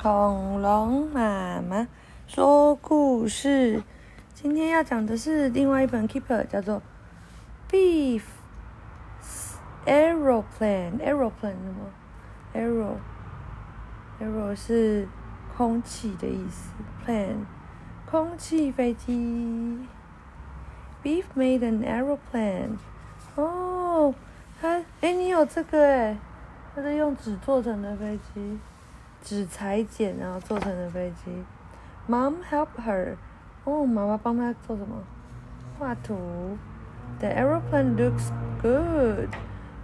恐龙妈妈说故事。今天要讲的是另外一本 Keeper，叫做《Beef Aeroplane》。Aeroplane 什么？Aero，Aero 是空气的意思，Plane 空气飞机。Beef made an aeroplane。哦，它哎，你有这个哎？它是用纸做成的飞机。纸裁剪，然后做成的飞机。Mom help her。哦，妈妈帮她做什么？画图。The aeroplane looks good。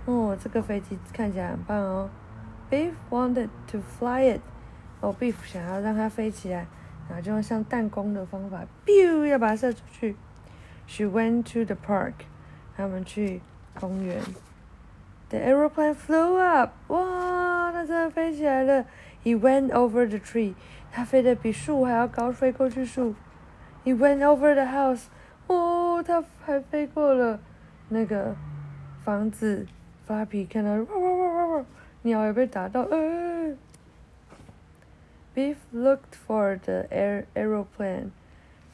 哦，这个飞机看起来很棒哦。Beef wanted to fly it。哦，Beef 想要让它飞起来，然后就用像弹弓的方法，biu 要把它射出去。She went to the park。他们去公园。The aeroplane flew up。哇，它真的飞起来了。He went over the tree，他飞得比树还要高，飞过去树。He went over the house，哦，他还飞过了那个房子。发皮看到哇哇哇哇哇，鸟也被打到，呃。Beef looked for the air aeroplane，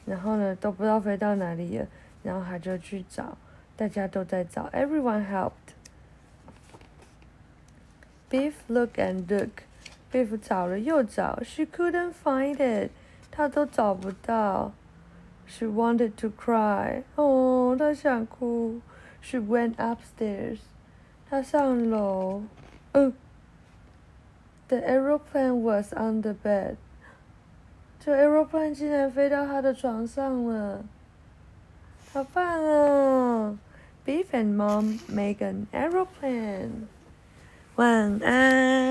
然后呢都不知道飞到哪里了，然后他就去找，大家都在找，everyone helped。Beef look and look。 贝弗找了又找，she couldn't find it，她都找不到。She wanted to cry，哦，她想哭。She went upstairs，她上楼。嗯，the aeroplane was on the bed，这 aeroplane 竟然飞到她的床上了，好棒哦！Beef and Mom make an aeroplane，晚安。